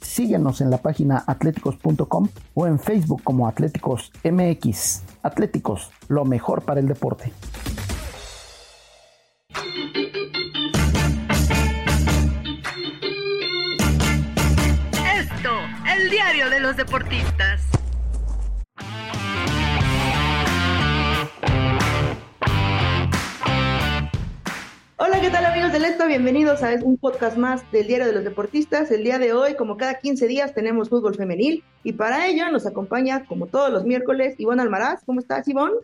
Síguenos en la página atléticos.com o en Facebook como Atléticos MX. Atléticos, lo mejor para el deporte. Esto, el diario de los deportistas. ¿Qué tal amigos del Esto? Bienvenidos a un podcast más del Diario de los Deportistas. El día de hoy, como cada 15 días, tenemos fútbol femenil y para ello nos acompaña, como todos los miércoles, Ivonne Almaraz. ¿Cómo estás, Ivonne?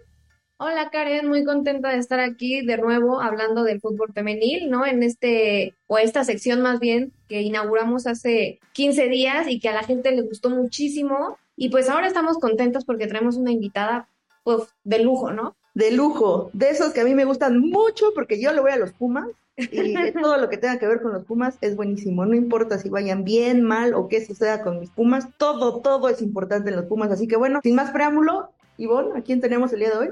Hola Karen, muy contenta de estar aquí de nuevo hablando del fútbol femenil, ¿no? En este, o esta sección más bien, que inauguramos hace 15 días y que a la gente le gustó muchísimo. Y pues ahora estamos contentos porque traemos una invitada, pues, de lujo, ¿no? De lujo, de esos que a mí me gustan mucho porque yo le voy a los Pumas y todo lo que tenga que ver con los Pumas es buenísimo. No importa si vayan bien, mal o qué suceda con mis Pumas, todo, todo es importante en los Pumas. Así que bueno, sin más preámbulo, Ivonne, ¿a quién tenemos el día de hoy?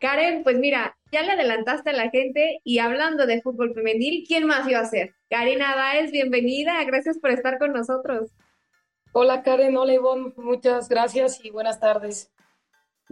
Karen, pues mira, ya le adelantaste a la gente y hablando de fútbol femenil, ¿quién más iba a ser? Karina Báez, bienvenida, gracias por estar con nosotros. Hola Karen, hola Ivonne, muchas gracias y buenas tardes.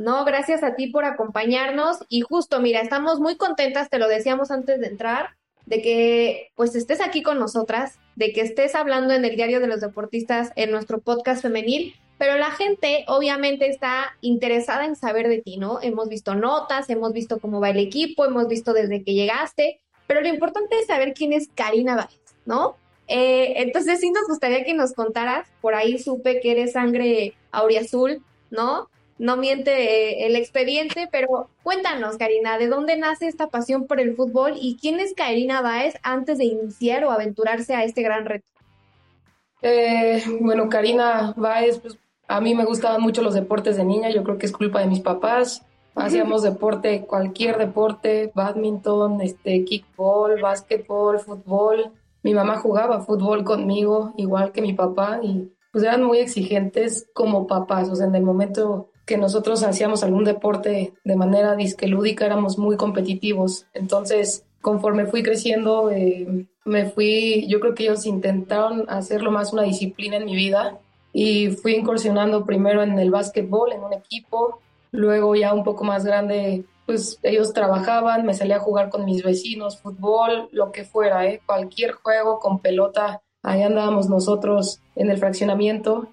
No, gracias a ti por acompañarnos y justo, mira, estamos muy contentas, te lo decíamos antes de entrar, de que pues estés aquí con nosotras, de que estés hablando en el Diario de los Deportistas en nuestro podcast femenil, pero la gente obviamente está interesada en saber de ti, ¿no? Hemos visto notas, hemos visto cómo va el equipo, hemos visto desde que llegaste, pero lo importante es saber quién es Karina Báez, ¿no? Eh, entonces sí nos gustaría que nos contaras, por ahí supe que eres sangre auriazul, ¿no? No miente eh, el expediente, pero cuéntanos, Karina, ¿de dónde nace esta pasión por el fútbol y quién es Karina Báez antes de iniciar o aventurarse a este gran reto? Eh, bueno, Karina Báez, pues a mí me gustaban mucho los deportes de niña, yo creo que es culpa de mis papás. Hacíamos deporte, cualquier deporte, badminton, este, kickball, básquetbol, fútbol. Mi mamá jugaba fútbol conmigo, igual que mi papá, y pues eran muy exigentes como papás. O sea, en el momento nosotros hacíamos algún deporte de manera disque lúdica, éramos muy competitivos. Entonces, conforme fui creciendo, eh, me fui, yo creo que ellos intentaron hacerlo más una disciplina en mi vida y fui incursionando primero en el básquetbol, en un equipo, luego ya un poco más grande, pues ellos trabajaban, me salía a jugar con mis vecinos, fútbol, lo que fuera, ¿eh? cualquier juego con pelota, ahí andábamos nosotros en el fraccionamiento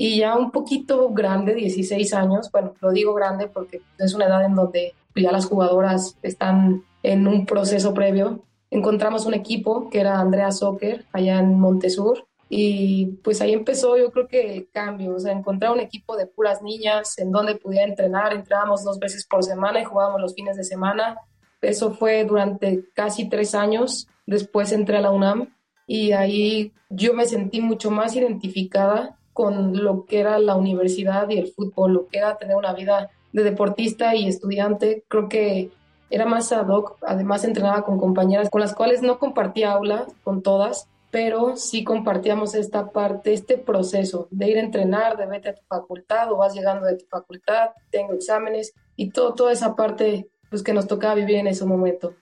y ya un poquito grande, 16 años, bueno, lo digo grande porque es una edad en donde ya las jugadoras están en un proceso previo. Encontramos un equipo que era Andrea Soccer allá en Montesur y pues ahí empezó yo creo que el cambio, o sea, encontrar un equipo de puras niñas en donde pudiera entrenar, entrábamos dos veces por semana y jugábamos los fines de semana. Eso fue durante casi tres años. Después entré a la UNAM y ahí yo me sentí mucho más identificada con lo que era la universidad y el fútbol, lo que era tener una vida de deportista y estudiante. Creo que era más ad hoc, además entrenaba con compañeras con las cuales no compartía aula, con todas, pero sí compartíamos esta parte, este proceso de ir a entrenar, de vete a tu facultad o vas llegando de tu facultad, tengo exámenes y todo, toda esa parte pues, que nos tocaba vivir en ese momento.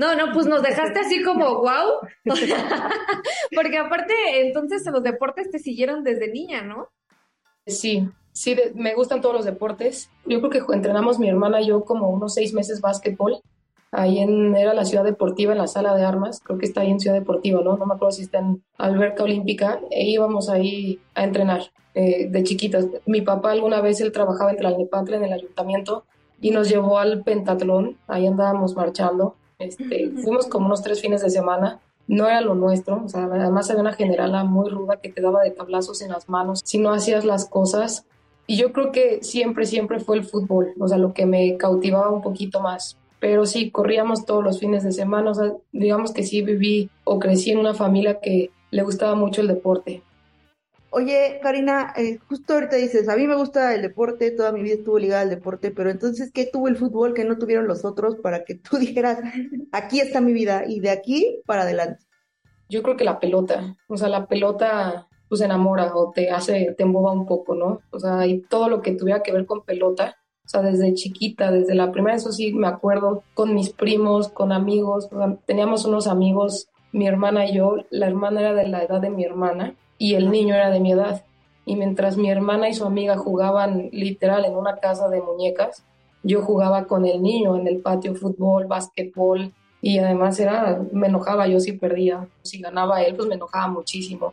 No, no, pues nos dejaste así como wow. Porque aparte, entonces los deportes te siguieron desde niña, ¿no? Sí, sí, me gustan todos los deportes. Yo creo que entrenamos mi hermana y yo como unos seis meses básquetbol. Ahí en, era la ciudad deportiva, en la sala de armas, creo que está ahí en Ciudad Deportiva, ¿no? No me acuerdo si está en Alberca Olímpica, e íbamos ahí a entrenar eh, de chiquitas. Mi papá alguna vez, él trabajaba en Tlalnepantla, en el ayuntamiento, y nos llevó al pentatlón, ahí andábamos marchando, este, fuimos como unos tres fines de semana. No era lo nuestro, o sea, además había una generala muy ruda que te daba de tablazos en las manos si no hacías las cosas. Y yo creo que siempre, siempre fue el fútbol, o sea, lo que me cautivaba un poquito más. Pero sí, corríamos todos los fines de semana, o digamos que sí viví o crecí en una familia que le gustaba mucho el deporte. Oye, Karina, eh, justo ahorita dices, a mí me gusta el deporte, toda mi vida estuvo ligada al deporte, pero entonces, ¿qué tuvo el fútbol que no tuvieron los otros para que tú dijeras, aquí está mi vida y de aquí para adelante? Yo creo que la pelota, o sea, la pelota pues enamora o te hace, te emboba un poco, ¿no? O sea, y todo lo que tuviera que ver con pelota, o sea, desde chiquita, desde la primera, eso sí, me acuerdo, con mis primos, con amigos, teníamos unos amigos, mi hermana y yo, la hermana era de la edad de mi hermana y el niño era de mi edad. Y mientras mi hermana y su amiga jugaban literal en una casa de muñecas, yo jugaba con el niño en el patio fútbol, básquetbol y además era, me enojaba yo si perdía, si ganaba él, pues me enojaba muchísimo.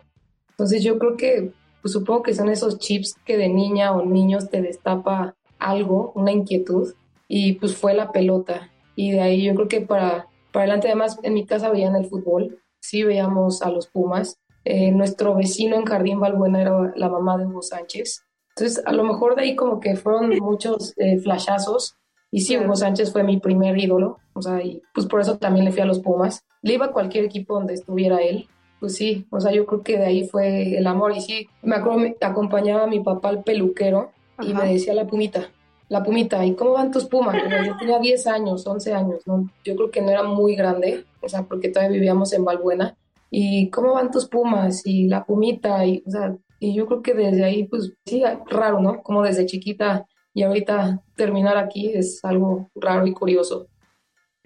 Entonces yo creo que, pues supongo que son esos chips que de niña o niños te destapa algo, una inquietud, y pues fue la pelota. Y de ahí yo creo que para, para adelante, además en mi casa veían el fútbol, sí veíamos a los Pumas, eh, nuestro vecino en Jardín Balbuena era la mamá de Hugo Sánchez. Entonces, a lo mejor de ahí como que fueron muchos eh, flashazos. Y sí, Hugo Sánchez fue mi primer ídolo. O sea, y pues por eso también le fui a los Pumas. Le iba a cualquier equipo donde estuviera él. Pues sí, o sea, yo creo que de ahí fue el amor. Y sí, me acuerdo, me acompañaba a mi papá al peluquero y me decía la pumita, la pumita, ¿y cómo van tus pumas? yo tenía 10 años, 11 años, ¿no? Yo creo que no era muy grande, o sea, porque todavía vivíamos en Balbuena y cómo van tus pumas y la pumita y, o sea, y yo creo que desde ahí, pues sí, raro, ¿no? Como desde chiquita y ahorita terminar aquí es algo raro y curioso.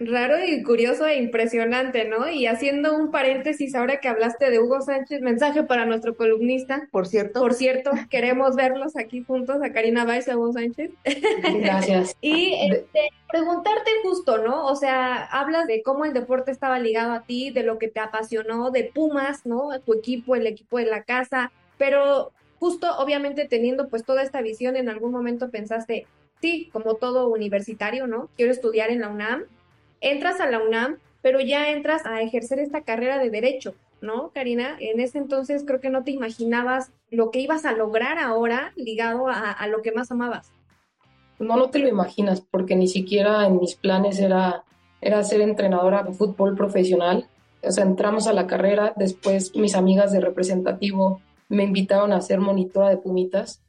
Raro y curioso e impresionante, ¿no? Y haciendo un paréntesis, ahora que hablaste de Hugo Sánchez, mensaje para nuestro columnista. Por cierto. Por cierto, queremos verlos aquí juntos, a Karina Valls y a Hugo Sánchez. Gracias. y este, preguntarte justo, ¿no? O sea, hablas de cómo el deporte estaba ligado a ti, de lo que te apasionó, de Pumas, ¿no? Tu equipo, el equipo de la casa, pero justo, obviamente, teniendo pues toda esta visión, en algún momento pensaste, sí, como todo universitario, ¿no? Quiero estudiar en la UNAM entras a la UNAM, pero ya entras a ejercer esta carrera de derecho, ¿no, Karina? En ese entonces creo que no te imaginabas lo que ibas a lograr ahora ligado a, lo que más amabas. No, no te lo imaginas, porque ni siquiera en mis planes era, era ser entrenadora de fútbol profesional. O sea, entramos a la carrera, después mis amigas de representativo me invitaron a ser monitora de pumitas.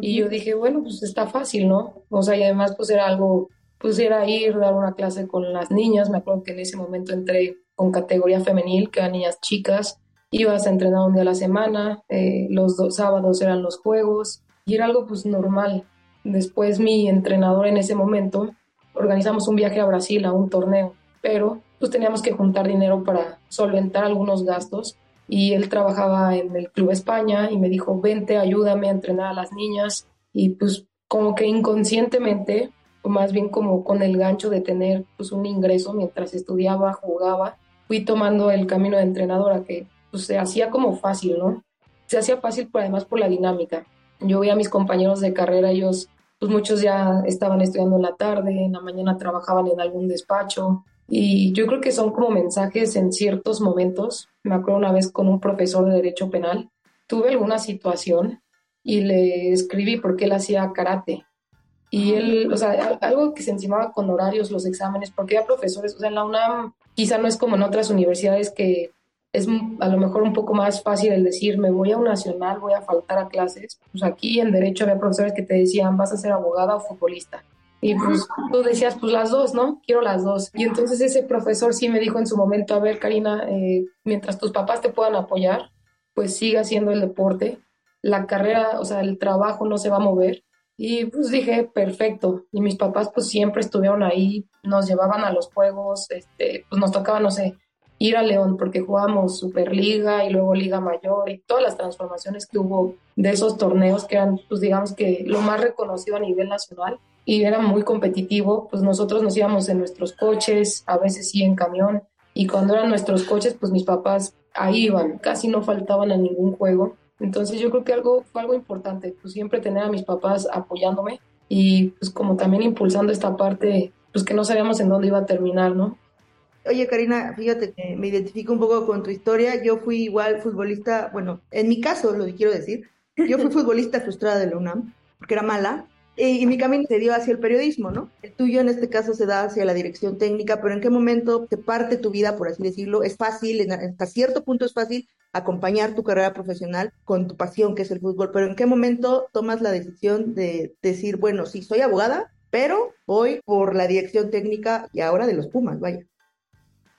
Y yo dije, bueno, pues está fácil, ¿no? O sea, y además pues era algo pusiera ir, dar una clase con las niñas. Me acuerdo que en ese momento entré con categoría femenil, que eran niñas chicas. Ibas a entrenar un día a la semana, eh, los dos sábados eran los juegos y era algo pues normal. Después mi entrenador en ese momento organizamos un viaje a Brasil a un torneo, pero pues teníamos que juntar dinero para solventar algunos gastos y él trabajaba en el Club España y me dijo, vente, ayúdame a entrenar a las niñas y pues como que inconscientemente o más bien como con el gancho de tener pues un ingreso mientras estudiaba, jugaba, fui tomando el camino de entrenadora que pues se hacía como fácil, ¿no? Se hacía fácil por, además por la dinámica. Yo veía a mis compañeros de carrera, ellos pues muchos ya estaban estudiando en la tarde, en la mañana trabajaban en algún despacho y yo creo que son como mensajes en ciertos momentos. Me acuerdo una vez con un profesor de derecho penal, tuve alguna situación y le escribí porque él hacía karate y él, o sea, algo que se encimaba con horarios, los exámenes, porque había profesores, o sea, en la UNAM quizá no es como en otras universidades que es a lo mejor un poco más fácil el decir, me voy a un nacional, voy a faltar a clases. Pues aquí en Derecho había profesores que te decían, vas a ser abogada o futbolista. Y pues tú decías, pues las dos, ¿no? Quiero las dos. Y entonces ese profesor sí me dijo en su momento, a ver, Karina, eh, mientras tus papás te puedan apoyar, pues siga haciendo el deporte. La carrera, o sea, el trabajo no se va a mover y pues dije, perfecto. Y mis papás pues siempre estuvieron ahí, nos llevaban a los juegos, este, pues nos tocaba, no sé, ir a León porque jugábamos Superliga y luego Liga Mayor y todas las transformaciones que hubo de esos torneos que eran, pues digamos que lo más reconocido a nivel nacional y era muy competitivo, pues nosotros nos íbamos en nuestros coches, a veces sí en camión y cuando eran nuestros coches, pues mis papás ahí iban, casi no faltaban a ningún juego entonces yo creo que algo fue algo importante, pues siempre tener a mis papás apoyándome y pues como también impulsando esta parte, pues que no sabíamos en dónde iba a terminar, ¿no? Oye, Karina, fíjate que me identifico un poco con tu historia. Yo fui igual futbolista, bueno, en mi caso, lo que quiero decir, yo fui futbolista frustrada de la UNAM, porque era mala, y, mi camino se dio hacia el periodismo, ¿no? El tuyo en este caso se da hacia la dirección técnica, pero ¿en qué momento te parte tu vida, por así decirlo? Es fácil, hasta cierto punto es fácil acompañar tu carrera profesional con tu pasión, que es el fútbol, pero ¿en qué momento tomas la decisión de decir, bueno, sí, soy abogada, pero voy por la dirección técnica y ahora de los Pumas, vaya?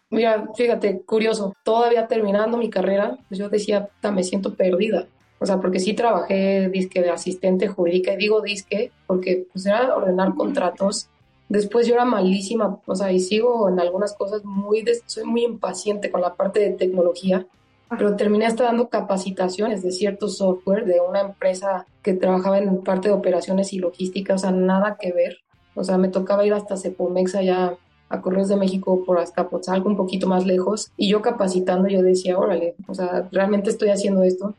Mira, fíjate, curioso, todavía terminando mi carrera, pues yo decía, me siento perdida. O sea, porque sí trabajé disque de asistente jurídica, y digo disque porque pues era ordenar contratos. Después yo era malísima, o sea, y sigo en algunas cosas muy, soy muy impaciente con la parte de tecnología, pero terminé hasta dando capacitaciones de cierto software de una empresa que trabajaba en parte de operaciones y logística, o sea, nada que ver. O sea, me tocaba ir hasta Cepomex allá a Correos de México por Azcapotzalco, un poquito más lejos, y yo capacitando, yo decía, órale, o sea, realmente estoy haciendo esto,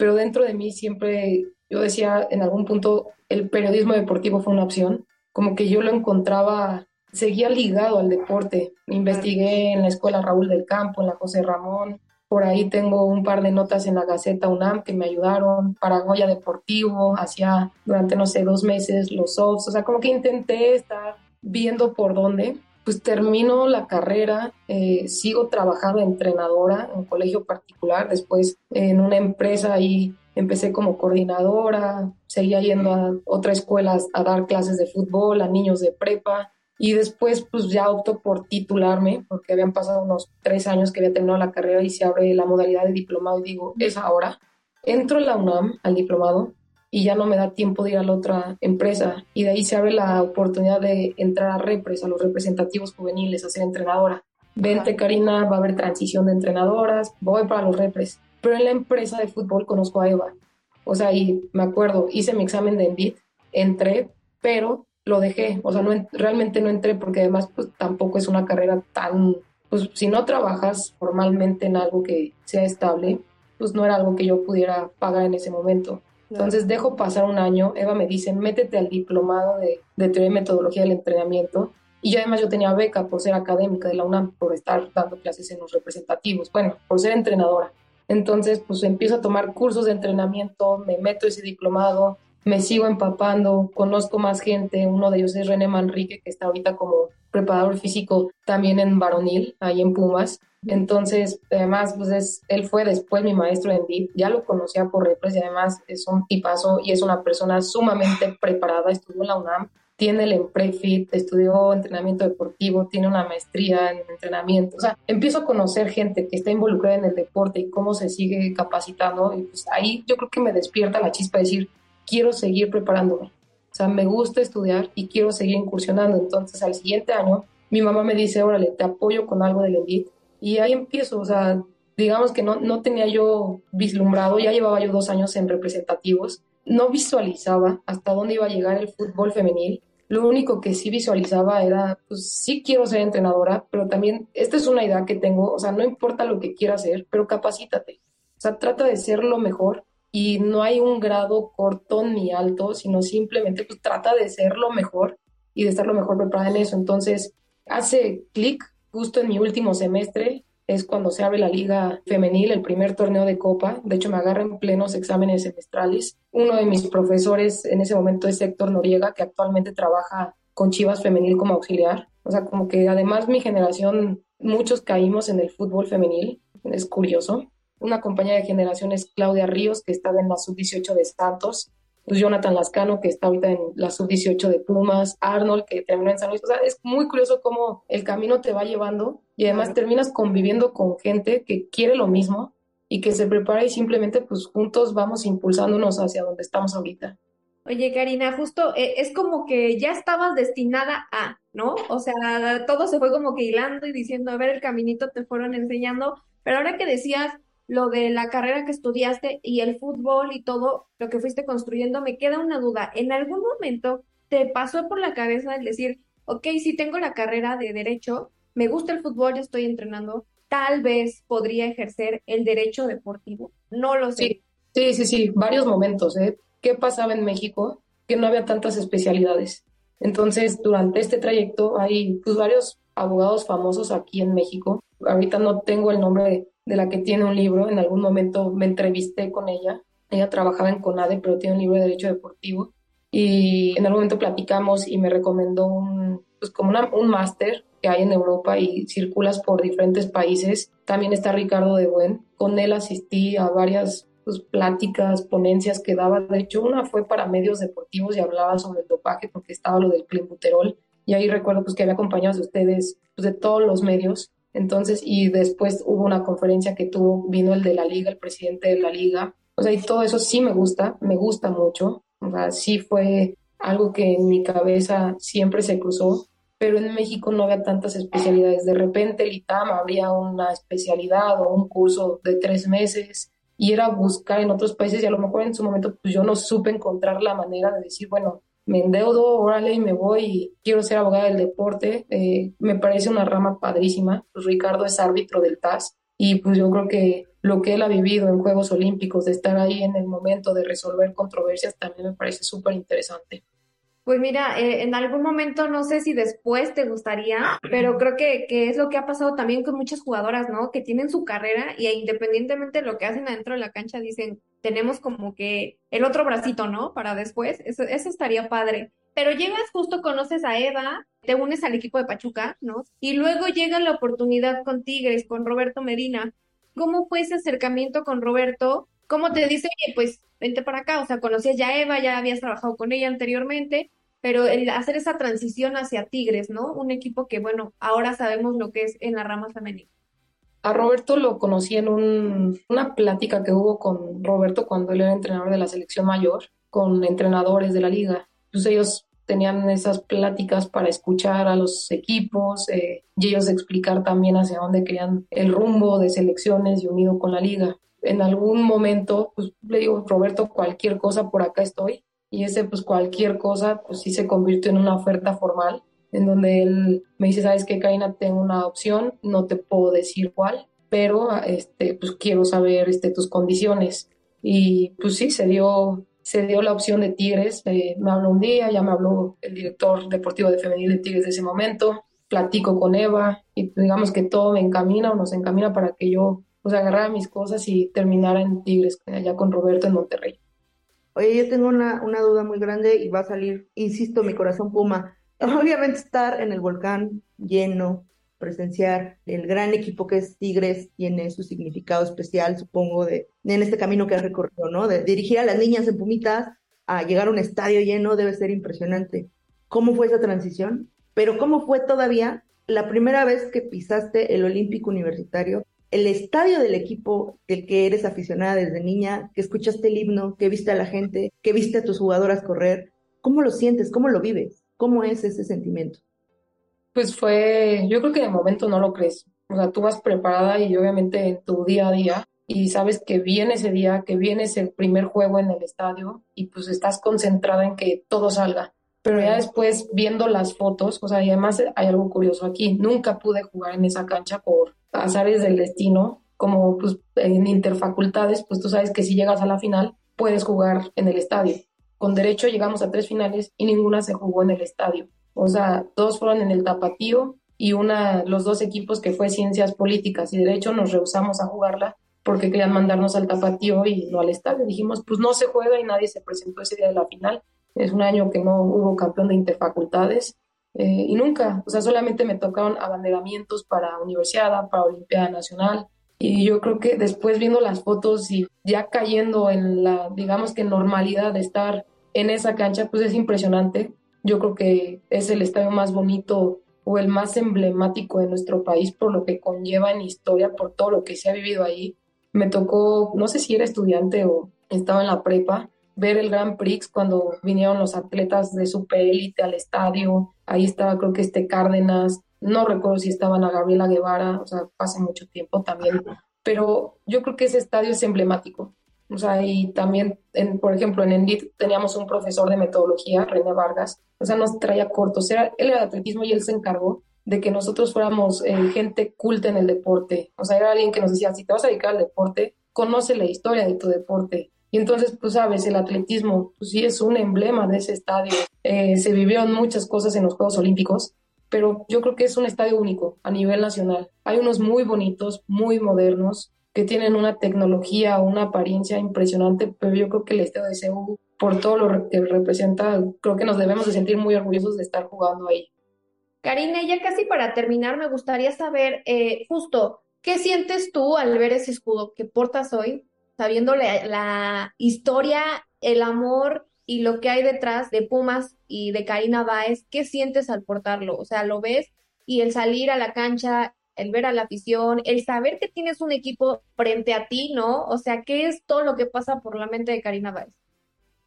pero dentro de mí siempre, yo decía, en algún punto, el periodismo deportivo fue una opción, como que yo lo encontraba, seguía ligado al deporte, investigué en la escuela Raúl del Campo, en la José Ramón, por ahí tengo un par de notas en la Gaceta UNAM que me ayudaron, Paragoya Deportivo, hacía durante, no sé, dos meses los softs, o sea, como que intenté estar viendo por dónde, pues termino la carrera, eh, sigo trabajando entrenadora en colegio particular, después en una empresa y empecé como coordinadora, seguía yendo a otras escuelas a dar clases de fútbol a niños de prepa y después pues ya opto por titularme porque habían pasado unos tres años que había terminado la carrera y se abre la modalidad de diplomado y digo, es ahora. Entro en la UNAM al diplomado y ya no me da tiempo de ir a la otra empresa. Y de ahí se abre la oportunidad de entrar a repres, a los representativos juveniles, a ser entrenadora. Vente, Karina, va a haber transición de entrenadoras, voy para los repres. Pero en la empresa de fútbol conozco a Eva. O sea, y me acuerdo, hice mi examen de Envid, entré, pero lo dejé. O sea, no, realmente no entré porque además pues tampoco es una carrera tan... Pues si no trabajas formalmente en algo que sea estable, pues no era algo que yo pudiera pagar en ese momento. Entonces dejo pasar un año, Eva me dice, métete al diplomado de, teoría y metodología del entrenamiento. Y yo además yo tenía beca por ser académica de la UNAM, por estar dando clases en los representativos, bueno, por ser entrenadora. Entonces, pues empiezo a tomar cursos de entrenamiento, me meto ese diplomado, me sigo empapando, conozco más gente, uno de ellos es René Manrique, que está ahorita como preparador físico también en Varonil, ahí en Pumas. Entonces, además, pues es, él fue después mi maestro en DIP, ya lo conocía por repres y además es un tipazo y es una persona sumamente preparada, estudió en la UNAM, tiene el EMPREFIT, estudió entrenamiento deportivo, tiene una maestría en entrenamiento. O sea, empiezo a conocer gente que está involucrada en el deporte y cómo se sigue capacitando y pues ahí yo creo que me despierta la chispa de decir, quiero seguir preparándome. O sea, me gusta estudiar y quiero seguir incursionando. Entonces, al siguiente año, mi mamá me dice, órale, te apoyo con algo del ENVIT y ahí empiezo, o sea, digamos que no, no tenía yo vislumbrado, ya llevaba yo dos años en representativos, no visualizaba hasta dónde iba a llegar el fútbol femenil. Lo único que sí visualizaba era, pues sí quiero ser entrenadora, pero también esta es una idea que tengo, o sea, no importa lo que quiera hacer, pero capacítate. O sea, trata de ser lo mejor y no hay un grado corto ni alto, sino simplemente pues trata de ser lo mejor y de estar lo mejor preparada en eso. Entonces, hace clic justo en mi último semestre es cuando se abre la liga femenil, el primer torneo de copa. De hecho, me agarro en plenos exámenes semestrales. Uno de mis profesores en ese momento es Héctor Noriega, que actualmente trabaja con Chivas Femenil como auxiliar. O sea, como que además mi generación, muchos caímos en el fútbol femenil. Es curioso. Una compañera de generación es Claudia Ríos, que estaba en la sub-18 de Santos pues Jonathan Lascano, que está ahorita en la sub-18 de Pumas, Arnold, que terminó en San Luis. O sea, es muy curioso cómo el camino te va llevando y además terminas conviviendo con gente que quiere lo mismo y que se prepara y simplemente pues juntos vamos impulsándonos hacia donde estamos ahorita. Oye, Karina, justo eh, es como que ya estabas destinada a, ¿no? O sea, todo se fue como que hilando y diciendo, a ver, el caminito te fueron enseñando, pero ahora que decías, lo de la carrera que estudiaste y el fútbol y todo lo que fuiste construyendo, me queda una duda. ¿En algún momento te pasó por la cabeza el decir, ok, si tengo la carrera de derecho, me gusta el fútbol, ya estoy entrenando, tal vez podría ejercer el derecho deportivo? No lo sé. Sí, sí, sí, varios momentos. ¿eh? ¿Qué pasaba en México? Que no había tantas especialidades. Entonces, durante este trayecto hay pues, varios abogados famosos aquí en México. Ahorita no tengo el nombre de la que tiene un libro. En algún momento me entrevisté con ella. Ella trabajaba en CONADE, pero tiene un libro de Derecho Deportivo. y en algún momento platicamos y me recomendó un, pues como un máster que hay en Europa y circulas por diferentes países. También está Ricardo de Buen. Con él asistí a varias pues, pláticas, ponencias que daba. De hecho, una fue para medios deportivos y hablaba sobre el dopaje porque estaba lo del clenbuterol. Y ahí recuerdo pues, que había acompañado de ustedes pues, de todos los medios. Entonces, y después hubo una conferencia que tuvo, vino el de la liga, el presidente de la liga. O sea, y todo eso sí me gusta, me gusta mucho. O sea, sí fue algo que en mi cabeza siempre se cruzó, pero en México no había tantas especialidades. De repente el ITAM habría una especialidad o un curso de tres meses y era buscar en otros países y a lo mejor en su momento pues yo no supe encontrar la manera de decir, bueno, me endeudo, órale, me voy y quiero ser abogada del deporte. Eh, me parece una rama padrísima. Pues Ricardo es árbitro del TAS y pues yo creo que lo que él ha vivido en Juegos Olímpicos, de estar ahí en el momento de resolver controversias, también me parece súper interesante. Pues mira, eh, en algún momento, no sé si después te gustaría, pero creo que, que, es lo que ha pasado también con muchas jugadoras, ¿no? Que tienen su carrera y independientemente de lo que hacen adentro de la cancha, dicen, tenemos como que el otro bracito, ¿no? Para después, eso, eso estaría padre. Pero llegas justo, conoces a Eva, te unes al equipo de Pachuca, ¿no? Y luego llega la oportunidad con Tigres, con Roberto Medina. ¿Cómo fue ese acercamiento con Roberto? ¿Cómo te dice, pues vente para acá? O sea, conocías ya a Eva, ya habías trabajado con ella anteriormente, pero el hacer esa transición hacia Tigres, ¿no? Un equipo que, bueno, ahora sabemos lo que es en la rama femenina. A Roberto lo conocí en una plática que hubo con Roberto cuando él era entrenador de la selección mayor, con entrenadores de la liga. Pues ellos tenían esas pláticas para escuchar a los equipos eh, y ellos explicar también hacia dónde querían el rumbo de selecciones y unido con la liga. En algún momento, pues le digo, Roberto, cualquier cosa por acá estoy. Y ese, pues cualquier cosa, pues sí se convirtió en una oferta formal, en donde él me dice, ¿sabes qué, Karina? Tengo una opción, no te puedo decir cuál, pero este, pues quiero saber este, tus condiciones. Y pues sí, se dio se dio la opción de Tigres. Eh, me habló un día, ya me habló el director deportivo de femenil de Tigres de ese momento. Platico con Eva y digamos que todo me encamina o nos encamina para que yo pues agarrara mis cosas y terminara en Tigres, allá con Roberto en Monterrey. Oye, yo tengo una, una duda muy grande y va a salir, insisto, mi corazón puma. Obviamente estar en el volcán lleno, presenciar el gran equipo que es Tigres tiene su significado especial, supongo, de, en este camino que has recorrido, ¿no? De dirigir a las niñas en Pumitas a llegar a un estadio lleno debe ser impresionante. ¿Cómo fue esa transición? Pero ¿cómo fue todavía la primera vez que pisaste el Olímpico Universitario, el estadio del equipo del que eres aficionada desde niña, que escuchaste el himno, que viste a la gente, que viste a tus jugadoras correr? ¿Cómo lo sientes? ¿Cómo lo vives? ¿Cómo es ese sentimiento? Pues fue, yo creo que de momento no lo crees. O sea, tú vas preparada y obviamente en tu día a día y sabes que viene ese día, que viene ese primer juego en el estadio y pues estás concentrada en que todo salga. Pero ya después viendo las fotos, o sea, y además hay algo curioso aquí, nunca pude jugar en esa cancha por azares del destino, como pues en interfacultades, pues tú sabes que si llegas a la final puedes jugar en el estadio. Con derecho llegamos a tres finales y ninguna se jugó en el estadio. O sea, dos fueron en el tapatío y una, los dos equipos que fue ciencias políticas y derecho nos rehusamos a jugarla porque querían mandarnos al tapatío y no al estadio. Dijimos, pues no se juega y nadie se presentó ese día de la final. Es un año que no hubo campeón de interfacultades eh, y nunca, o sea, solamente me tocaron abanderamientos para Universidad, para Olimpiada Nacional. Y yo creo que después viendo las fotos y ya cayendo en la, digamos que normalidad de estar en esa cancha, pues es impresionante yo creo que es el estadio más bonito o el más emblemático de nuestro país por lo que conlleva en historia, por todo lo que se ha vivido ahí. Me tocó, no sé si era estudiante o estaba en la prepa, ver el Grand Prix cuando vinieron los atletas de super élite al estadio. Ahí estaba, creo que este Cárdenas, no recuerdo si estaban a Gabriela Guevara, o sea, hace mucho tiempo también. Pero yo creo que ese estadio es emblemático. O sea, y también, en, por ejemplo, en Endit teníamos un profesor de metodología, René Vargas, o sea, nos traía cortos. Era, él era de atletismo y él se encargó de que nosotros fuéramos eh, gente culta en el deporte. O sea, era alguien que nos decía, si te vas a dedicar al deporte, conoce la historia de tu deporte. Y entonces, pues sabes, el atletismo, pues sí es un emblema de ese estadio. Eh, se vivieron muchas cosas en los Juegos Olímpicos, pero yo creo que es un estadio único a nivel nacional. Hay unos muy bonitos, muy modernos, que tienen una tecnología, una apariencia impresionante, pero yo creo que el estadio de Seúl por todo lo que representa, creo que nos debemos de sentir muy orgullosos de estar jugando ahí. Karina, ya casi para terminar, me gustaría saber eh, justo, ¿qué sientes tú al ver ese escudo que portas hoy, sabiendo la, historia, el amor y lo que hay detrás de Pumas y de Karina Báez? ¿Qué sientes al portarlo? O sea, ¿lo ves? Y el salir a la cancha, el ver a la afición, el saber que tienes un equipo frente a ti, ¿no? O sea, ¿qué es todo lo que pasa por la mente de Karina Báez?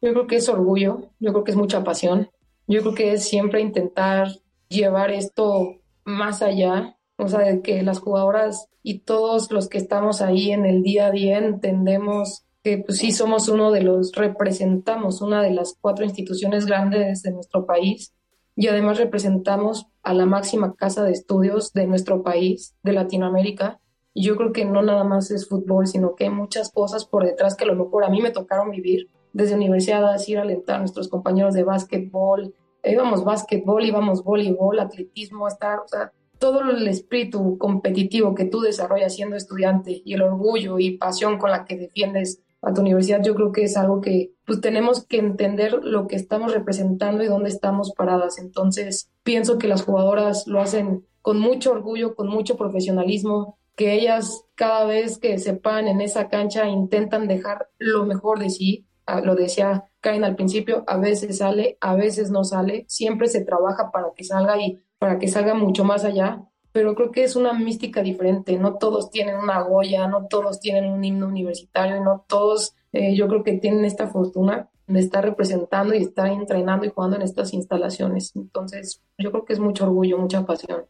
Yo creo que es orgullo, yo creo que es mucha pasión, yo creo que es siempre intentar llevar esto más allá, o sea, de que las jugadoras y todos los que estamos ahí en el día a día entendemos que pues sí somos uno de los, representamos una de las cuatro instituciones grandes de nuestro país y además representamos a la máxima casa de estudios de nuestro país, de Latinoamérica. Y yo creo que no nada más es fútbol, sino que hay muchas cosas por detrás que a lo mejor a mí me tocaron vivir desde universidad, ir a alentar a nuestros compañeros de básquetbol, íbamos básquetbol, íbamos voleibol, atletismo, estar, o sea, todo el espíritu competitivo que tú desarrollas siendo estudiante y el orgullo y pasión con la que defiendes a tu universidad, yo creo que es algo que pues tenemos que entender lo que estamos representando y dónde estamos paradas. Entonces, pienso que las jugadoras lo hacen con mucho orgullo, con mucho profesionalismo, que ellas cada vez que se paran en esa cancha intentan dejar lo mejor de sí. Ah, lo decía Karen al principio, a veces sale, a veces no sale, siempre se trabaja para que salga y para que salga mucho más allá, pero creo que es una mística diferente, no todos tienen una Goya, no todos tienen un himno universitario, no todos, eh, yo creo que tienen esta fortuna de estar representando y estar entrenando y jugando en estas instalaciones. Entonces, yo creo que es mucho orgullo, mucha pasión.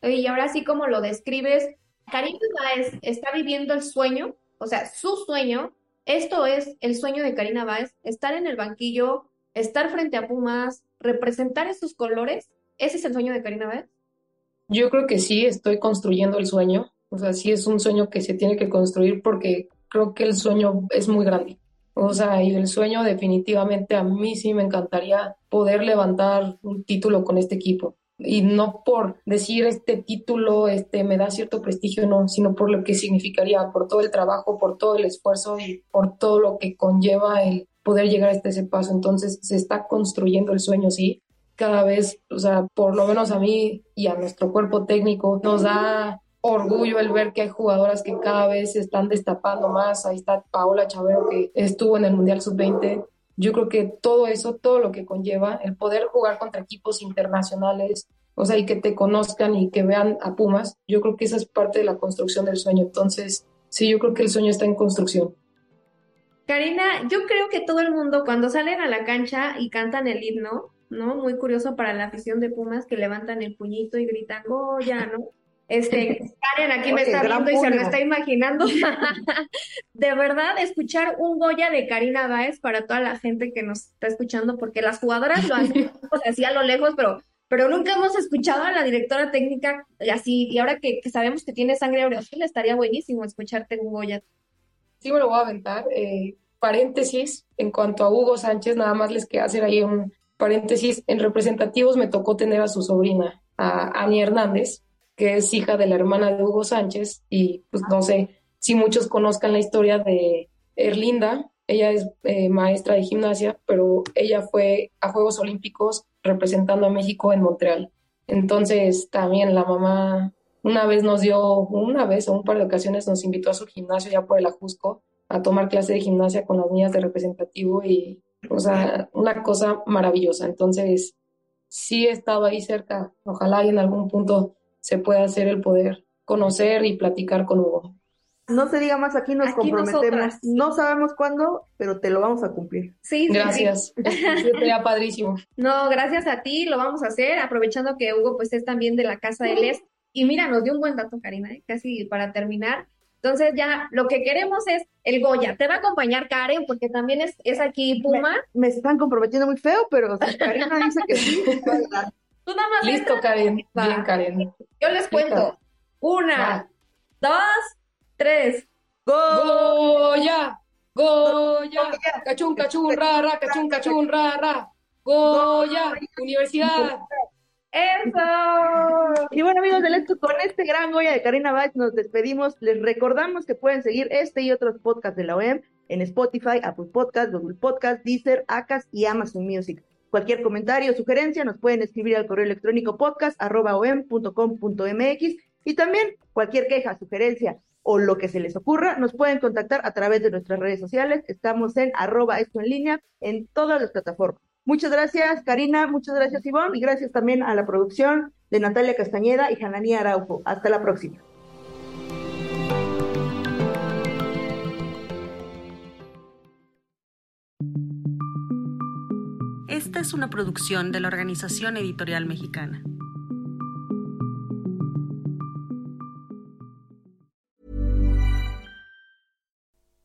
Y ahora sí como lo describes, Karina Báez está viviendo el sueño, o sea, su sueño, esto es el sueño de Karina Báez, estar en el banquillo, estar frente a Pumas, representar esos colores, ¿ese es el sueño de Karina Báez? Yo creo que sí, estoy construyendo el sueño. O sea, sí es un sueño que se tiene que construir porque creo que el sueño es muy grande. O sea, y el sueño definitivamente a mí sí me encantaría poder levantar un título con este equipo. Y no por decir este título este, me da cierto prestigio, no, sino por lo que significaría, por todo el trabajo, por todo el esfuerzo y por todo lo que conlleva el poder llegar hasta ese paso. Entonces se está construyendo el sueño, sí, cada vez, o sea, por lo menos a mí y a nuestro cuerpo técnico, nos da orgullo el ver que hay jugadoras que cada vez se están destapando más. Ahí está Paola Chavero que estuvo en el Mundial Sub-20. Yo creo que todo eso, todo lo que conlleva, el poder jugar contra equipos internacionales, o sea, y que te conozcan y que vean a Pumas, yo creo que esa es parte de la construcción del sueño. Entonces, sí, yo creo que el sueño está en construcción. Karina, yo creo que todo el mundo cuando salen a la cancha y cantan el himno, ¿no? Muy curioso para la afición de Pumas que levantan el puñito y gritan Goya, ¿no? Este, Karen aquí me está viendo y se lo está imaginando. de verdad, escuchar un Goya de Karina Báez para toda la gente que nos está escuchando, porque las jugadoras lo hacen así a lo lejos, pero, pero nunca hemos escuchado a la directora técnica así, y ahora que, sabemos que tiene sangre aureosil, estaría buenísimo escucharte un Goya. Sí, me lo voy a aventar. Eh, paréntesis, en cuanto a Hugo Sánchez, nada más les queda hacer ahí un, paréntesis, en representativos me tocó tener a su sobrina, a Ani Hernández, que es hija de la hermana de Hugo Sánchez, y pues no sé si muchos conozcan la historia de Erlinda, ella es eh, maestra de gimnasia, pero ella fue a Juegos Olímpicos representando a México en Montreal. Entonces también la mamá una vez nos dio, una vez o un par de ocasiones nos invitó a su gimnasio ya por el Ajusco a tomar clase de gimnasia con las niñas de representativo y o sea, una cosa maravillosa. Entonces, sí he estado ahí cerca. Ojalá y en algún punto se pueda hacer el poder conocer y platicar con Hugo. No se diga más, aquí nos comprometemos. No sabemos cuándo, pero te lo vamos a cumplir. Sí, Gracias. Sería padrísimo. No, gracias a ti, lo vamos a hacer, aprovechando que Hugo pues es también de la Casa de Les. Y mira, nos dio un buen dato, Karina, ¿eh? casi para terminar. Entonces ya lo que queremos es el Goya. Te va a acompañar Karen porque también es, es aquí Puma. Me, están comprometiendo muy feo, pero Karina dice que sí. Tú nada más. Listo, Karen. Bien, Karen. Yo les cuento. Una, dos, tres. Goya. Goya. Cachun, cachun, ra, ra, cachun, cachun, ra, ra. Goya. Universidad. ¡Eso! Y bueno, amigos del esto, con este gran Goya de Karina Bach nos despedimos. Les recordamos que pueden seguir este y otros podcasts de la OEM en Spotify, Apple Podcasts, Google Podcasts, Deezer, Acas y Amazon Music. Cualquier comentario o sugerencia nos pueden escribir al correo electrónico podcast.om.com.mx y también cualquier queja, sugerencia o lo que se les ocurra, nos pueden contactar a través de nuestras redes sociales. Estamos en arroba esto en línea en todas las plataformas. Muchas gracias, Karina, muchas gracias, Ivonne, y gracias también a la producción de Natalia Castañeda y Hananía Araujo. Hasta la próxima. Esta es una producción de la Organización Editorial Mexicana.